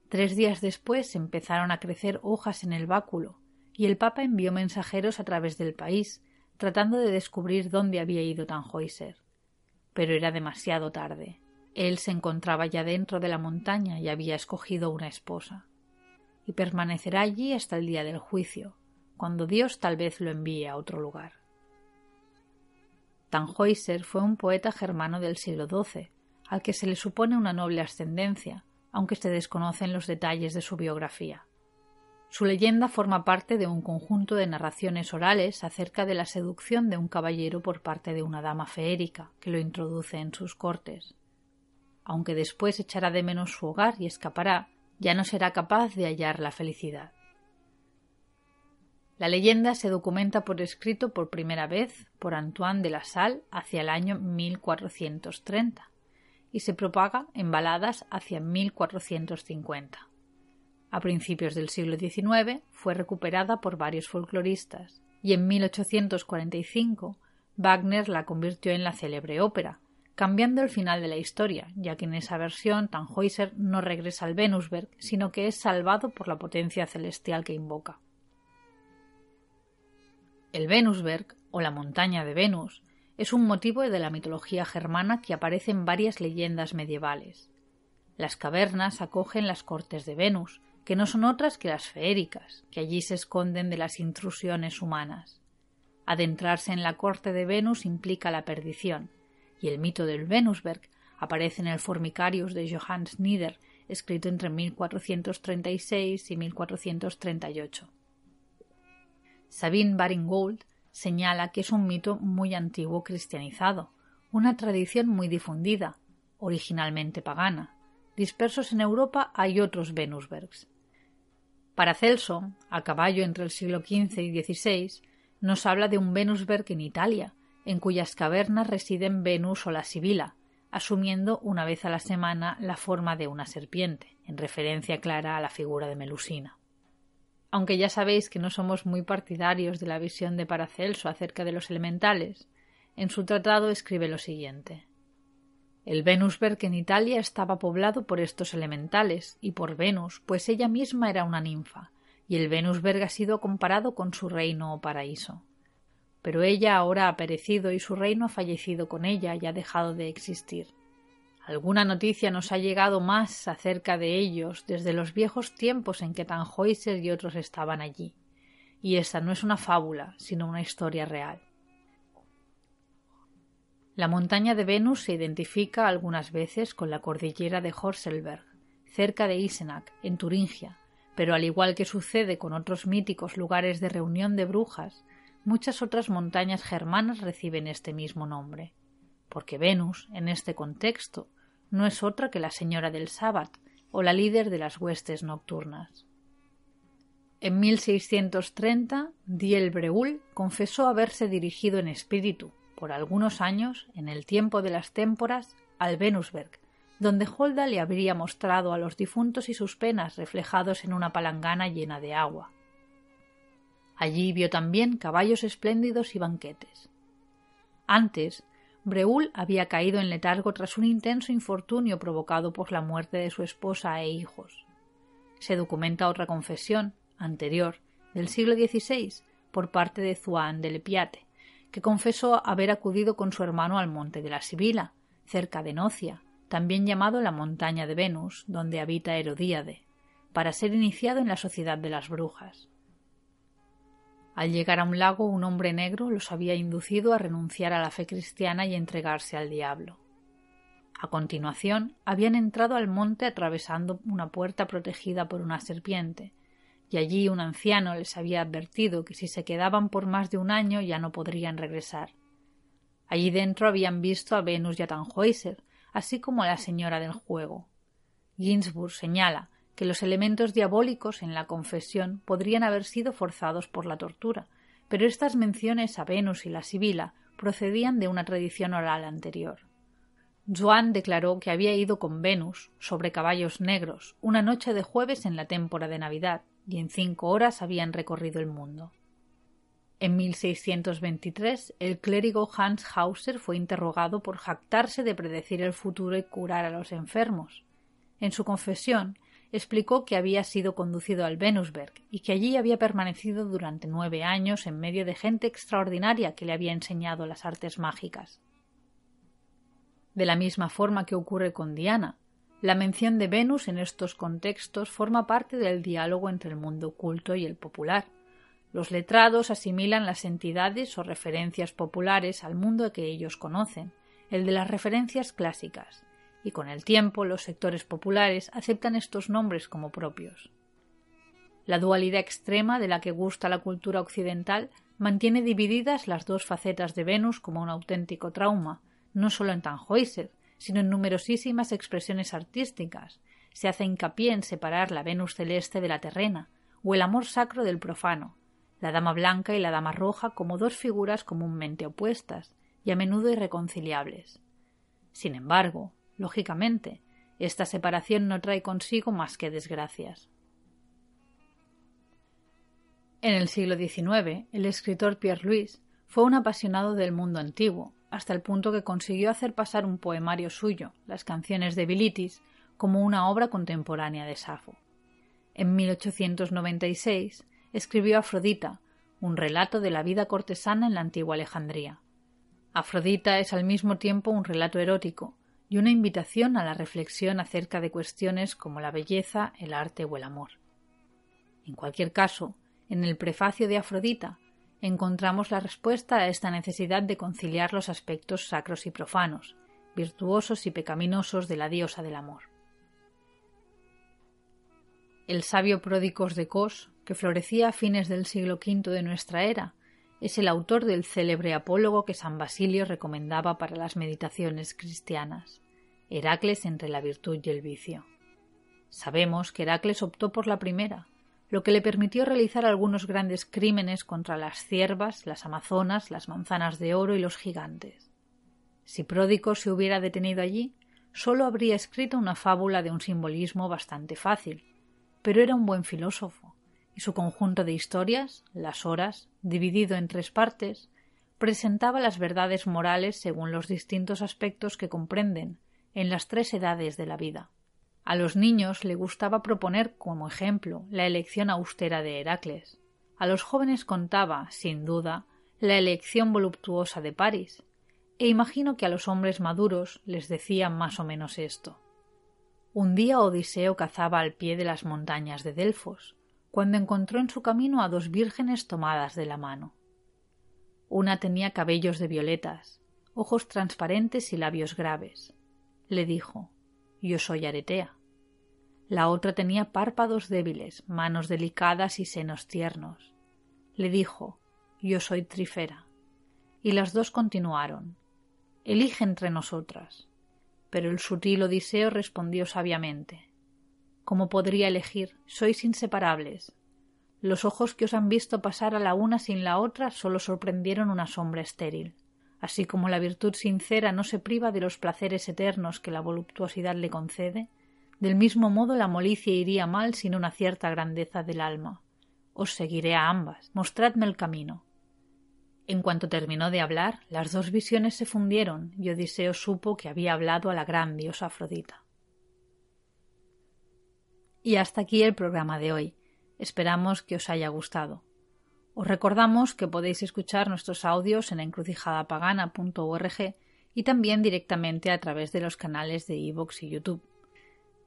Tres días después empezaron a crecer hojas en el báculo, y el Papa envió mensajeros a través del país, tratando de descubrir dónde había ido Tannhäuser. Pero era demasiado tarde. Él se encontraba ya dentro de la montaña y había escogido una esposa. Y permanecerá allí hasta el día del juicio, cuando Dios tal vez lo envíe a otro lugar. Tannhäuser fue un poeta germano del siglo XII, al que se le supone una noble ascendencia, aunque se desconocen los detalles de su biografía. Su leyenda forma parte de un conjunto de narraciones orales acerca de la seducción de un caballero por parte de una dama feérica que lo introduce en sus cortes. Aunque después echará de menos su hogar y escapará, ya no será capaz de hallar la felicidad. La leyenda se documenta por escrito por primera vez por Antoine de la Salle hacia el año 1430 y se propaga en baladas hacia 1450. A principios del siglo XIX fue recuperada por varios folcloristas y en 1845 Wagner la convirtió en la célebre ópera, cambiando el final de la historia, ya que en esa versión Tannhäuser no regresa al Venusberg, sino que es salvado por la potencia celestial que invoca. El Venusberg, o la montaña de Venus, es un motivo de la mitología germana que aparece en varias leyendas medievales. Las cavernas acogen las cortes de Venus, que no son otras que las feéricas, que allí se esconden de las intrusiones humanas. Adentrarse en la corte de Venus implica la perdición, y el mito del Venusberg aparece en el Formicarius de Johannes Nieder, escrito entre 1436 y 1438. Sabine Baring-Gould señala que es un mito muy antiguo cristianizado, una tradición muy difundida, originalmente pagana. Dispersos en Europa hay otros Venusbergs. Paracelso, a caballo entre el siglo XV y XVI, nos habla de un Venusberg en Italia, en cuyas cavernas residen Venus o la Sibila, asumiendo una vez a la semana la forma de una serpiente, en referencia clara a la figura de Melusina aunque ya sabéis que no somos muy partidarios de la visión de Paracelso acerca de los elementales, en su tratado escribe lo siguiente. El Venusberg en Italia estaba poblado por estos elementales y por Venus, pues ella misma era una ninfa, y el Venusberg ha sido comparado con su reino o paraíso. Pero ella ahora ha perecido y su reino ha fallecido con ella y ha dejado de existir. Alguna noticia nos ha llegado más acerca de ellos desde los viejos tiempos en que Tannhäuser y otros estaban allí. Y esta no es una fábula, sino una historia real. La montaña de Venus se identifica algunas veces con la cordillera de Horselberg, cerca de Isenach, en Turingia, pero al igual que sucede con otros míticos lugares de reunión de brujas, muchas otras montañas germanas reciben este mismo nombre, porque Venus, en este contexto, no es otra que la señora del Sabbat o la líder de las huestes nocturnas. En 1630, Diel Breul confesó haberse dirigido en espíritu, por algunos años, en el tiempo de las témporas, al Venusberg, donde Holda le habría mostrado a los difuntos y sus penas reflejados en una palangana llena de agua. Allí vio también caballos espléndidos y banquetes. Antes, Breul había caído en letargo tras un intenso infortunio provocado por la muerte de su esposa e hijos. Se documenta otra confesión, anterior, del siglo XVI, por parte de Zuan de Lepiate, que confesó haber acudido con su hermano al monte de la Sibila, cerca de Nocia, también llamado la montaña de Venus, donde habita Herodíade, para ser iniciado en la sociedad de las brujas. Al llegar a un lago, un hombre negro los había inducido a renunciar a la fe cristiana y entregarse al diablo. A continuación, habían entrado al monte atravesando una puerta protegida por una serpiente, y allí un anciano les había advertido que si se quedaban por más de un año ya no podrían regresar. Allí dentro habían visto a Venus y a Tannhäuser, así como a la señora del juego. Ginsburg señala que los elementos diabólicos en la confesión podrían haber sido forzados por la tortura, pero estas menciones a Venus y la Sibila procedían de una tradición oral anterior. Joan declaró que había ido con Venus sobre caballos negros una noche de jueves en la témpora de Navidad y en cinco horas habían recorrido el mundo. En 1623 el clérigo Hans Hauser fue interrogado por jactarse de predecir el futuro y curar a los enfermos. En su confesión explicó que había sido conducido al Venusberg y que allí había permanecido durante nueve años en medio de gente extraordinaria que le había enseñado las artes mágicas. De la misma forma que ocurre con Diana, la mención de Venus en estos contextos forma parte del diálogo entre el mundo oculto y el popular. Los letrados asimilan las entidades o referencias populares al mundo que ellos conocen, el de las referencias clásicas, y con el tiempo los sectores populares aceptan estos nombres como propios. La dualidad extrema de la que gusta la cultura occidental mantiene divididas las dos facetas de Venus como un auténtico trauma, no solo en Tannhäuser, sino en numerosísimas expresiones artísticas. Se hace hincapié en separar la Venus celeste de la terrena, o el amor sacro del profano, la dama blanca y la dama roja como dos figuras comúnmente opuestas y a menudo irreconciliables. Sin embargo, Lógicamente, esta separación no trae consigo más que desgracias. En el siglo XIX, el escritor Pierre Louis fue un apasionado del mundo antiguo, hasta el punto que consiguió hacer pasar un poemario suyo, las canciones de Bilitis, como una obra contemporánea de Safo. En 1896 escribió Afrodita, un relato de la vida cortesana en la antigua Alejandría. Afrodita es al mismo tiempo un relato erótico, y una invitación a la reflexión acerca de cuestiones como la belleza, el arte o el amor. En cualquier caso, en el prefacio de Afrodita encontramos la respuesta a esta necesidad de conciliar los aspectos sacros y profanos, virtuosos y pecaminosos de la diosa del amor. El sabio Pródicos de Cos, que florecía a fines del siglo V de nuestra era, es el autor del célebre apólogo que San Basilio recomendaba para las meditaciones cristianas, Heracles entre la virtud y el vicio. Sabemos que Heracles optó por la primera, lo que le permitió realizar algunos grandes crímenes contra las ciervas, las amazonas, las manzanas de oro y los gigantes. Si Pródico se hubiera detenido allí, sólo habría escrito una fábula de un simbolismo bastante fácil, pero era un buen filósofo y su conjunto de historias, las horas, dividido en tres partes, presentaba las verdades morales según los distintos aspectos que comprenden en las tres edades de la vida. A los niños le gustaba proponer como ejemplo la elección austera de Heracles. A los jóvenes contaba, sin duda, la elección voluptuosa de París, e imagino que a los hombres maduros les decía más o menos esto. Un día Odiseo cazaba al pie de las montañas de Delfos, cuando encontró en su camino a dos vírgenes tomadas de la mano. Una tenía cabellos de violetas, ojos transparentes y labios graves. Le dijo Yo soy Aretea. La otra tenía párpados débiles, manos delicadas y senos tiernos. Le dijo yo soy Trifera. Y las dos continuaron. Elige entre nosotras. Pero el sutil Odiseo respondió sabiamente. ¿Cómo podría elegir? Sois inseparables. Los ojos que os han visto pasar a la una sin la otra solo sorprendieron una sombra estéril. Así como la virtud sincera no se priva de los placeres eternos que la voluptuosidad le concede, del mismo modo la molicie iría mal sin una cierta grandeza del alma. Os seguiré a ambas. Mostradme el camino. En cuanto terminó de hablar, las dos visiones se fundieron y Odiseo supo que había hablado a la gran diosa Afrodita. Y hasta aquí el programa de hoy. Esperamos que os haya gustado. Os recordamos que podéis escuchar nuestros audios en encrucijadapagana.org y también directamente a través de los canales de iVoox y YouTube.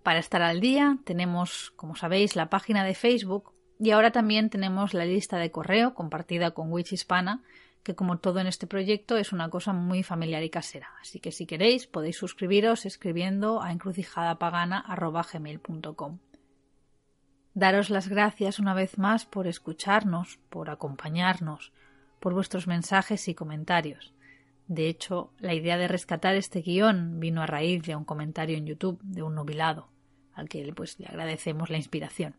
Para estar al día tenemos, como sabéis, la página de Facebook y ahora también tenemos la lista de correo compartida con Witch Hispana, que como todo en este proyecto es una cosa muy familiar y casera. Así que si queréis podéis suscribiros escribiendo a encrucijadapagana.gmail.com. Daros las gracias una vez más por escucharnos, por acompañarnos, por vuestros mensajes y comentarios. De hecho, la idea de rescatar este guion vino a raíz de un comentario en YouTube de un nubilado, al que pues, le agradecemos la inspiración.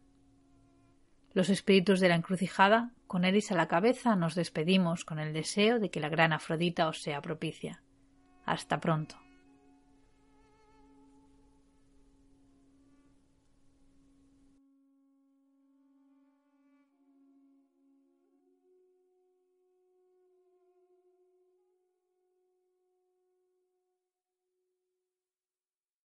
Los espíritus de la encrucijada, con Eris a la cabeza, nos despedimos con el deseo de que la gran Afrodita os sea propicia. Hasta pronto.